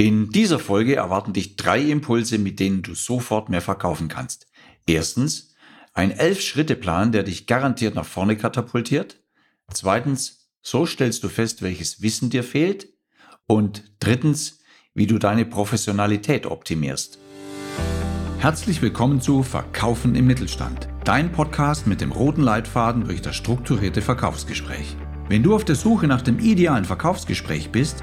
In dieser Folge erwarten dich drei Impulse, mit denen du sofort mehr verkaufen kannst. Erstens, ein Elf-Schritte-Plan, der dich garantiert nach vorne katapultiert. Zweitens, so stellst du fest, welches Wissen dir fehlt. Und drittens, wie du deine Professionalität optimierst. Herzlich willkommen zu Verkaufen im Mittelstand, dein Podcast mit dem roten Leitfaden durch das strukturierte Verkaufsgespräch. Wenn du auf der Suche nach dem idealen Verkaufsgespräch bist,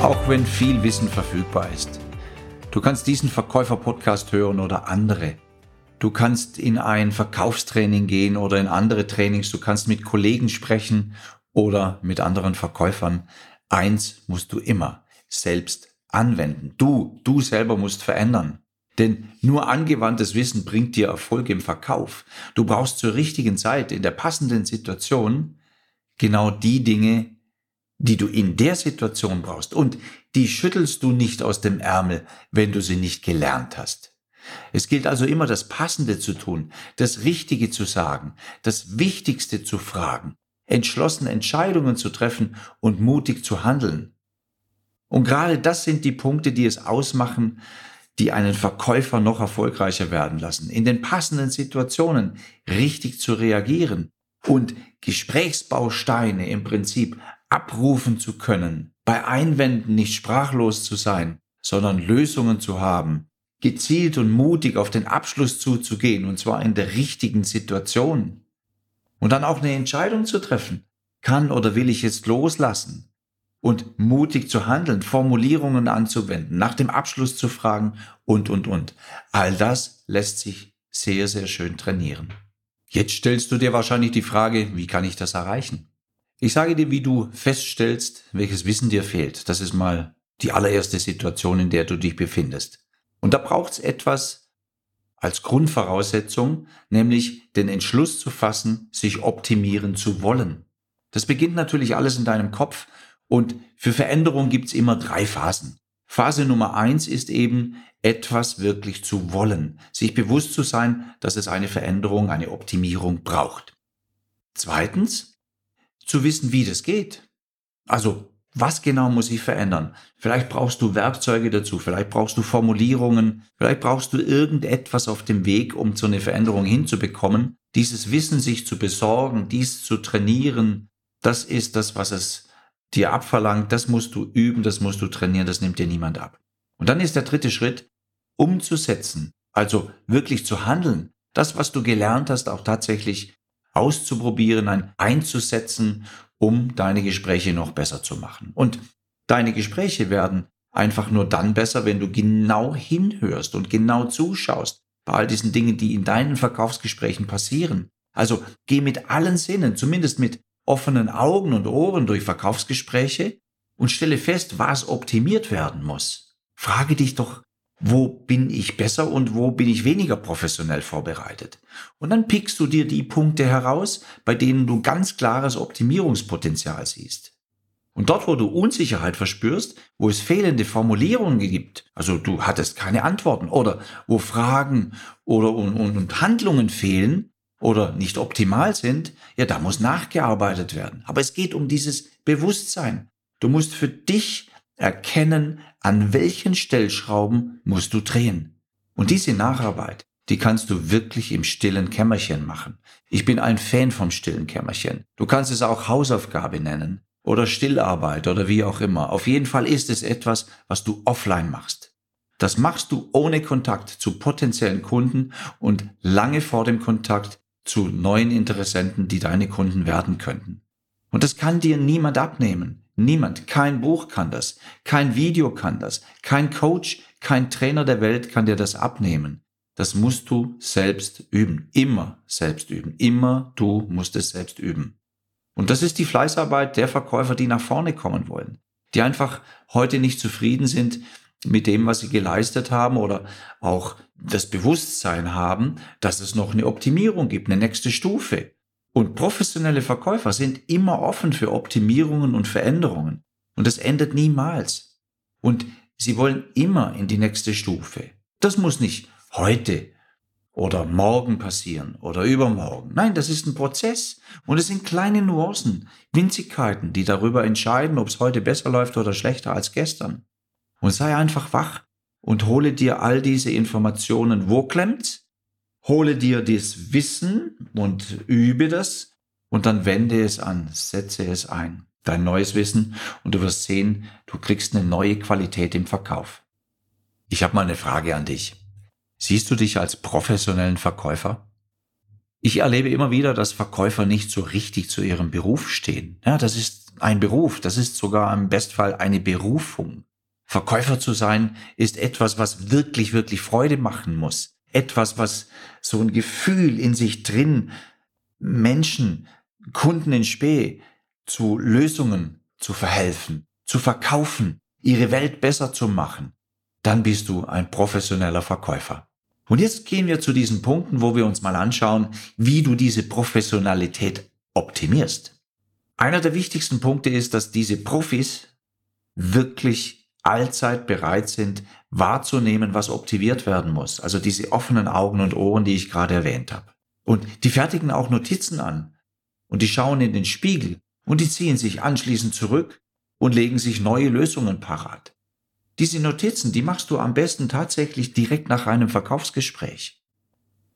auch wenn viel Wissen verfügbar ist. Du kannst diesen Verkäufer-Podcast hören oder andere. Du kannst in ein Verkaufstraining gehen oder in andere Trainings. Du kannst mit Kollegen sprechen oder mit anderen Verkäufern. Eins musst du immer selbst anwenden. Du, du selber musst verändern. Denn nur angewandtes Wissen bringt dir Erfolg im Verkauf. Du brauchst zur richtigen Zeit, in der passenden Situation, genau die Dinge, die du in der Situation brauchst. Und die schüttelst du nicht aus dem Ärmel, wenn du sie nicht gelernt hast. Es gilt also immer das Passende zu tun, das Richtige zu sagen, das Wichtigste zu fragen, entschlossen Entscheidungen zu treffen und mutig zu handeln. Und gerade das sind die Punkte, die es ausmachen, die einen Verkäufer noch erfolgreicher werden lassen, in den passenden Situationen richtig zu reagieren und Gesprächsbausteine im Prinzip abrufen zu können, bei Einwänden nicht sprachlos zu sein, sondern Lösungen zu haben, gezielt und mutig auf den Abschluss zuzugehen, und zwar in der richtigen Situation. Und dann auch eine Entscheidung zu treffen. Kann oder will ich jetzt loslassen? Und mutig zu handeln, Formulierungen anzuwenden, nach dem Abschluss zu fragen und, und, und. All das lässt sich sehr, sehr schön trainieren. Jetzt stellst du dir wahrscheinlich die Frage, wie kann ich das erreichen? Ich sage dir, wie du feststellst, welches Wissen dir fehlt. Das ist mal die allererste Situation, in der du dich befindest. Und da braucht es etwas als Grundvoraussetzung, nämlich den Entschluss zu fassen, sich optimieren zu wollen. Das beginnt natürlich alles in deinem Kopf und für Veränderung gibt's immer drei Phasen. Phase Nummer eins ist eben, etwas wirklich zu wollen, sich bewusst zu sein, dass es eine Veränderung, eine Optimierung braucht. Zweitens, zu wissen, wie das geht. Also, was genau muss ich verändern? Vielleicht brauchst du Werkzeuge dazu, vielleicht brauchst du Formulierungen, vielleicht brauchst du irgendetwas auf dem Weg, um so eine Veränderung hinzubekommen. Dieses Wissen sich zu besorgen, dies zu trainieren, das ist das, was es dir abverlangt. Das musst du üben, das musst du trainieren, das nimmt dir niemand ab. Und dann ist der dritte Schritt, umzusetzen, also wirklich zu handeln, das, was du gelernt hast, auch tatsächlich auszuprobieren, ein einzusetzen, um deine Gespräche noch besser zu machen. Und deine Gespräche werden einfach nur dann besser, wenn du genau hinhörst und genau zuschaust bei all diesen Dingen, die in deinen Verkaufsgesprächen passieren. Also geh mit allen Sinnen, zumindest mit offenen Augen und Ohren durch Verkaufsgespräche und stelle fest, was optimiert werden muss. Frage dich doch wo bin ich besser und wo bin ich weniger professionell vorbereitet. Und dann pickst du dir die Punkte heraus, bei denen du ganz klares Optimierungspotenzial siehst. Und dort, wo du Unsicherheit verspürst, wo es fehlende Formulierungen gibt, also du hattest keine Antworten oder wo Fragen oder und, und, und Handlungen fehlen oder nicht optimal sind, ja, da muss nachgearbeitet werden. Aber es geht um dieses Bewusstsein. Du musst für dich erkennen, an welchen Stellschrauben musst du drehen. Und diese Nacharbeit, die kannst du wirklich im stillen Kämmerchen machen. Ich bin ein Fan vom stillen Kämmerchen. Du kannst es auch Hausaufgabe nennen oder Stillarbeit oder wie auch immer. Auf jeden Fall ist es etwas, was du offline machst. Das machst du ohne Kontakt zu potenziellen Kunden und lange vor dem Kontakt zu neuen Interessenten, die deine Kunden werden könnten. Und das kann dir niemand abnehmen. Niemand, kein Buch kann das, kein Video kann das, kein Coach, kein Trainer der Welt kann dir das abnehmen. Das musst du selbst üben, immer selbst üben, immer du musst es selbst üben. Und das ist die Fleißarbeit der Verkäufer, die nach vorne kommen wollen, die einfach heute nicht zufrieden sind mit dem, was sie geleistet haben oder auch das Bewusstsein haben, dass es noch eine Optimierung gibt, eine nächste Stufe. Und professionelle Verkäufer sind immer offen für Optimierungen und Veränderungen. Und das endet niemals. Und sie wollen immer in die nächste Stufe. Das muss nicht heute oder morgen passieren oder übermorgen. Nein, das ist ein Prozess. Und es sind kleine Nuancen, Winzigkeiten, die darüber entscheiden, ob es heute besser läuft oder schlechter als gestern. Und sei einfach wach und hole dir all diese Informationen. Wo klemmt's? Hole dir das Wissen und übe das und dann wende es an, setze es ein. Dein neues Wissen und du wirst sehen, du kriegst eine neue Qualität im Verkauf. Ich habe mal eine Frage an dich. Siehst du dich als professionellen Verkäufer? Ich erlebe immer wieder, dass Verkäufer nicht so richtig zu ihrem Beruf stehen. Ja, das ist ein Beruf, das ist sogar im Bestfall eine Berufung. Verkäufer zu sein ist etwas, was wirklich, wirklich Freude machen muss. Etwas, was so ein Gefühl in sich drin Menschen, Kunden in Spee zu Lösungen zu verhelfen, zu verkaufen, ihre Welt besser zu machen. Dann bist du ein professioneller Verkäufer. Und jetzt gehen wir zu diesen Punkten, wo wir uns mal anschauen, wie du diese Professionalität optimierst. Einer der wichtigsten Punkte ist, dass diese Profis wirklich allzeit bereit sind, wahrzunehmen, was optimiert werden muss. Also diese offenen Augen und Ohren, die ich gerade erwähnt habe. Und die fertigen auch Notizen an. Und die schauen in den Spiegel. Und die ziehen sich anschließend zurück und legen sich neue Lösungen parat. Diese Notizen, die machst du am besten tatsächlich direkt nach einem Verkaufsgespräch.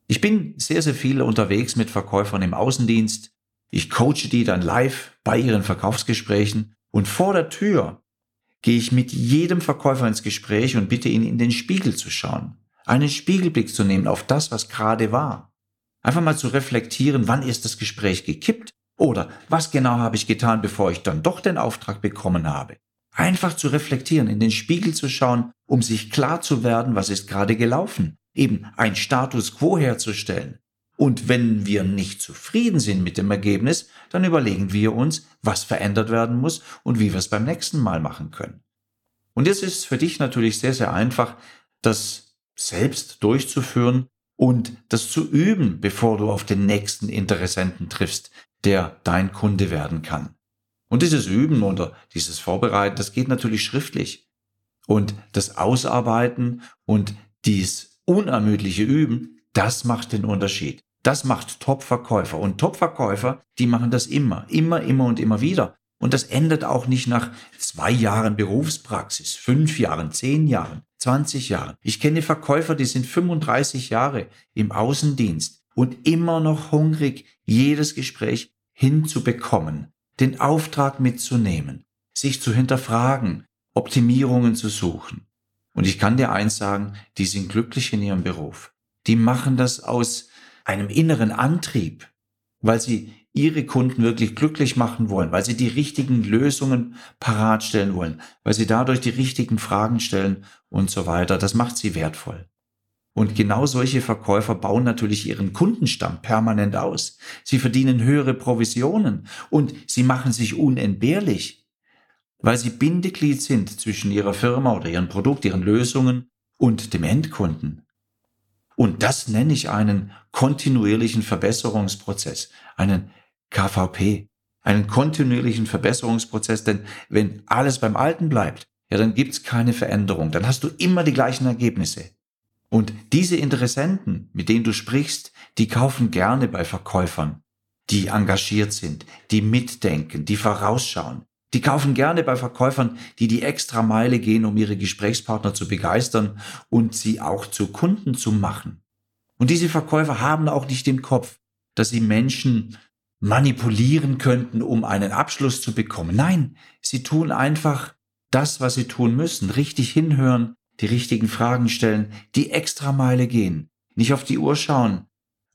Ich bin sehr, sehr viel unterwegs mit Verkäufern im Außendienst. Ich coache die dann live bei ihren Verkaufsgesprächen und vor der Tür gehe ich mit jedem Verkäufer ins Gespräch und bitte ihn in den Spiegel zu schauen, einen Spiegelblick zu nehmen auf das, was gerade war. Einfach mal zu reflektieren, wann ist das Gespräch gekippt oder was genau habe ich getan, bevor ich dann doch den Auftrag bekommen habe. Einfach zu reflektieren, in den Spiegel zu schauen, um sich klar zu werden, was ist gerade gelaufen, eben ein Status quo herzustellen. Und wenn wir nicht zufrieden sind mit dem Ergebnis, dann überlegen wir uns, was verändert werden muss und wie wir es beim nächsten Mal machen können. Und jetzt ist es für dich natürlich sehr, sehr einfach, das selbst durchzuführen und das zu üben, bevor du auf den nächsten Interessenten triffst, der dein Kunde werden kann. Und dieses Üben oder dieses Vorbereiten, das geht natürlich schriftlich. Und das Ausarbeiten und dies unermüdliche Üben, das macht den Unterschied. Das macht Top-Verkäufer. Und Top-Verkäufer, die machen das immer, immer, immer und immer wieder. Und das endet auch nicht nach zwei Jahren Berufspraxis, fünf Jahren, zehn Jahren, 20 Jahren. Ich kenne Verkäufer, die sind 35 Jahre im Außendienst und immer noch hungrig, jedes Gespräch hinzubekommen, den Auftrag mitzunehmen, sich zu hinterfragen, Optimierungen zu suchen. Und ich kann dir eins sagen, die sind glücklich in ihrem Beruf. Die machen das aus einem inneren Antrieb, weil sie ihre Kunden wirklich glücklich machen wollen, weil sie die richtigen Lösungen parat stellen wollen, weil sie dadurch die richtigen Fragen stellen und so weiter. Das macht sie wertvoll. Und genau solche Verkäufer bauen natürlich ihren Kundenstamm permanent aus. Sie verdienen höhere Provisionen und sie machen sich unentbehrlich, weil sie Bindeglied sind zwischen ihrer Firma oder ihrem Produkt, ihren Lösungen und dem Endkunden. Und das nenne ich einen kontinuierlichen Verbesserungsprozess, einen KVP, einen kontinuierlichen Verbesserungsprozess, denn wenn alles beim Alten bleibt, ja, dann gibt's keine Veränderung, dann hast du immer die gleichen Ergebnisse. Und diese Interessenten, mit denen du sprichst, die kaufen gerne bei Verkäufern, die engagiert sind, die mitdenken, die vorausschauen, die kaufen gerne bei Verkäufern, die die extra Meile gehen, um ihre Gesprächspartner zu begeistern und sie auch zu Kunden zu machen. Und diese Verkäufer haben auch nicht im Kopf, dass sie Menschen manipulieren könnten, um einen Abschluss zu bekommen. Nein, sie tun einfach das, was sie tun müssen, richtig hinhören, die richtigen Fragen stellen, die extra Meile gehen, nicht auf die Uhr schauen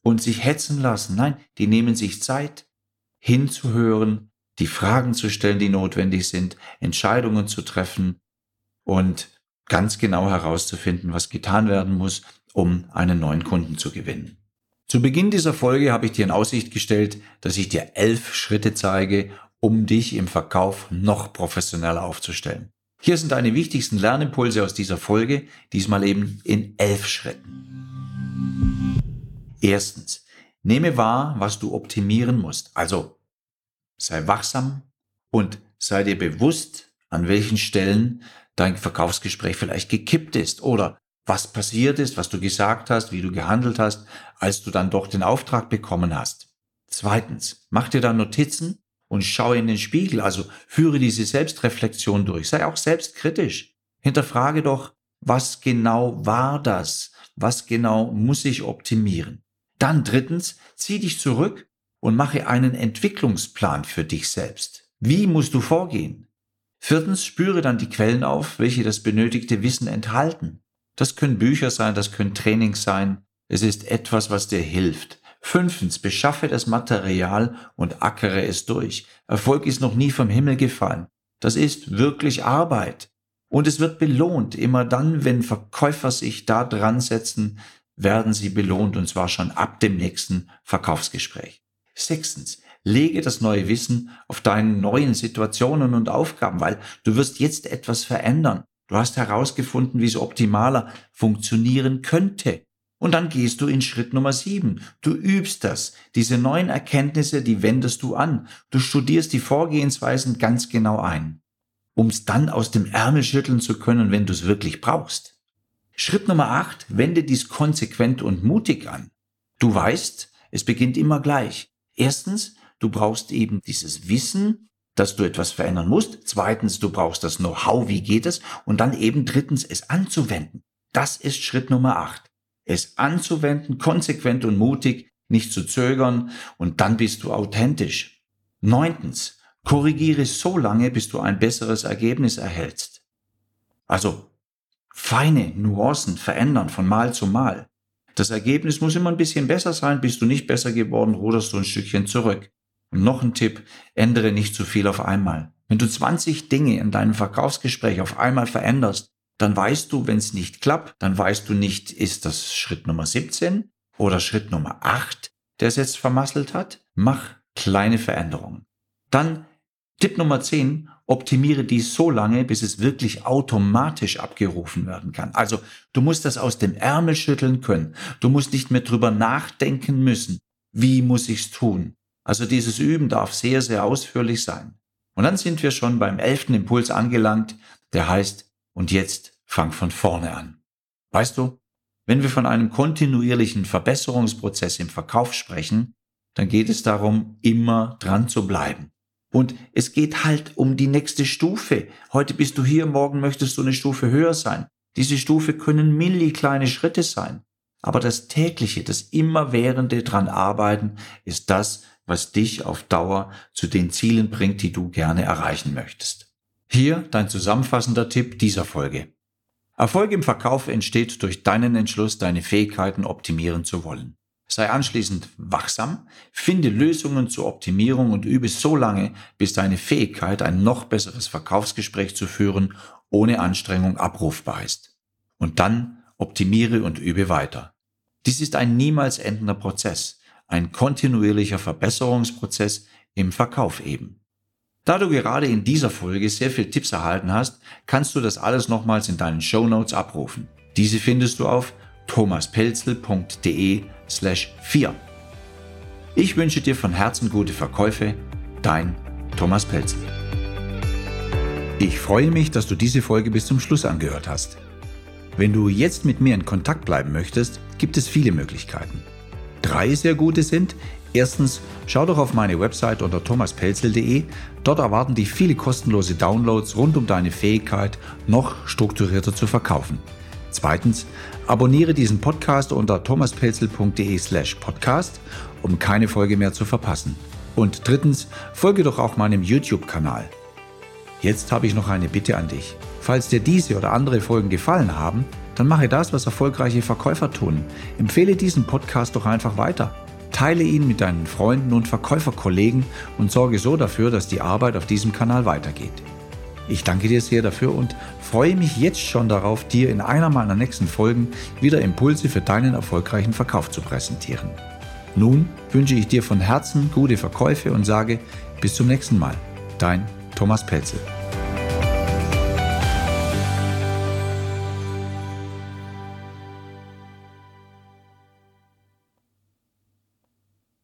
und sich hetzen lassen. Nein, die nehmen sich Zeit, hinzuhören, die Fragen zu stellen, die notwendig sind, Entscheidungen zu treffen und ganz genau herauszufinden, was getan werden muss, um einen neuen Kunden zu gewinnen. Zu Beginn dieser Folge habe ich dir in Aussicht gestellt, dass ich dir elf Schritte zeige, um dich im Verkauf noch professioneller aufzustellen. Hier sind deine wichtigsten Lernimpulse aus dieser Folge, diesmal eben in elf Schritten. Erstens, nehme wahr, was du optimieren musst. Also sei wachsam und sei dir bewusst, an welchen Stellen dein Verkaufsgespräch vielleicht gekippt ist oder was passiert ist, was du gesagt hast, wie du gehandelt hast, als du dann doch den Auftrag bekommen hast. Zweitens, mach dir da Notizen und schaue in den Spiegel, also führe diese Selbstreflexion durch, sei auch selbstkritisch. Hinterfrage doch, was genau war das? Was genau muss ich optimieren? Dann drittens, zieh dich zurück und mache einen Entwicklungsplan für dich selbst. Wie musst du vorgehen? Viertens, spüre dann die Quellen auf, welche das benötigte Wissen enthalten. Das können Bücher sein, das können Trainings sein. Es ist etwas, was dir hilft. Fünftens, beschaffe das Material und ackere es durch. Erfolg ist noch nie vom Himmel gefallen. Das ist wirklich Arbeit. Und es wird belohnt. Immer dann, wenn Verkäufer sich da dran setzen, werden sie belohnt und zwar schon ab dem nächsten Verkaufsgespräch. Sechstens, lege das neue Wissen auf deine neuen Situationen und Aufgaben, weil du wirst jetzt etwas verändern. Du hast herausgefunden, wie es optimaler funktionieren könnte. Und dann gehst du in Schritt Nummer sieben. Du übst das. Diese neuen Erkenntnisse, die wendest du an. Du studierst die Vorgehensweisen ganz genau ein, um es dann aus dem Ärmel schütteln zu können, wenn du es wirklich brauchst. Schritt Nummer acht, wende dies konsequent und mutig an. Du weißt, es beginnt immer gleich. Erstens, du brauchst eben dieses Wissen, dass du etwas verändern musst. Zweitens, du brauchst das Know-how, wie geht es? Und dann eben drittens, es anzuwenden. Das ist Schritt Nummer acht. Es anzuwenden, konsequent und mutig, nicht zu zögern und dann bist du authentisch. Neuntens, korrigiere so lange, bis du ein besseres Ergebnis erhältst. Also feine Nuancen verändern von Mal zu Mal. Das Ergebnis muss immer ein bisschen besser sein. Bist du nicht besser geworden, ruderst du ein Stückchen zurück. Und noch ein Tipp, ändere nicht zu viel auf einmal. Wenn du 20 Dinge in deinem Verkaufsgespräch auf einmal veränderst, dann weißt du, wenn es nicht klappt, dann weißt du nicht, ist das Schritt Nummer 17 oder Schritt Nummer 8, der es jetzt vermasselt hat. Mach kleine Veränderungen. Dann Tipp Nummer 10, optimiere dies so lange, bis es wirklich automatisch abgerufen werden kann. Also du musst das aus dem Ärmel schütteln können. Du musst nicht mehr drüber nachdenken müssen. Wie muss ich's tun? Also dieses Üben darf sehr, sehr ausführlich sein. Und dann sind wir schon beim elften Impuls angelangt, der heißt, und jetzt fang von vorne an. Weißt du, wenn wir von einem kontinuierlichen Verbesserungsprozess im Verkauf sprechen, dann geht es darum, immer dran zu bleiben. Und es geht halt um die nächste Stufe. Heute bist du hier, morgen möchtest du eine Stufe höher sein. Diese Stufe können milli kleine Schritte sein. Aber das tägliche, das immerwährende dran arbeiten ist das, was dich auf Dauer zu den Zielen bringt, die du gerne erreichen möchtest. Hier dein zusammenfassender Tipp dieser Folge. Erfolg im Verkauf entsteht durch deinen Entschluss, deine Fähigkeiten optimieren zu wollen. Sei anschließend wachsam, finde Lösungen zur Optimierung und übe so lange, bis deine Fähigkeit, ein noch besseres Verkaufsgespräch zu führen, ohne Anstrengung abrufbar ist. Und dann optimiere und übe weiter. Dies ist ein niemals endender Prozess, ein kontinuierlicher Verbesserungsprozess im Verkauf eben. Da du gerade in dieser Folge sehr viel Tipps erhalten hast, kannst du das alles nochmals in deinen Show Notes abrufen. Diese findest du auf thomaspelzel.de slash 4. Ich wünsche dir von Herzen gute Verkäufe, dein Thomas Pelzel. Ich freue mich, dass du diese Folge bis zum Schluss angehört hast. Wenn du jetzt mit mir in Kontakt bleiben möchtest, gibt es viele Möglichkeiten. Drei sehr gute sind, erstens, schau doch auf meine Website unter thomaspelzel.de, dort erwarten dich viele kostenlose Downloads rund um deine Fähigkeit, noch strukturierter zu verkaufen. Zweitens, abonniere diesen Podcast unter thomaspelzel.de slash podcast, um keine Folge mehr zu verpassen. Und drittens, folge doch auch meinem YouTube-Kanal. Jetzt habe ich noch eine Bitte an dich. Falls dir diese oder andere Folgen gefallen haben, dann mache das, was erfolgreiche Verkäufer tun. Empfehle diesen Podcast doch einfach weiter. Teile ihn mit deinen Freunden und Verkäuferkollegen und sorge so dafür, dass die Arbeit auf diesem Kanal weitergeht. Ich danke dir sehr dafür und freue mich jetzt schon darauf, dir in einer meiner nächsten Folgen wieder Impulse für deinen erfolgreichen Verkauf zu präsentieren. Nun wünsche ich dir von Herzen gute Verkäufe und sage bis zum nächsten Mal. Dein Thomas Pelzel.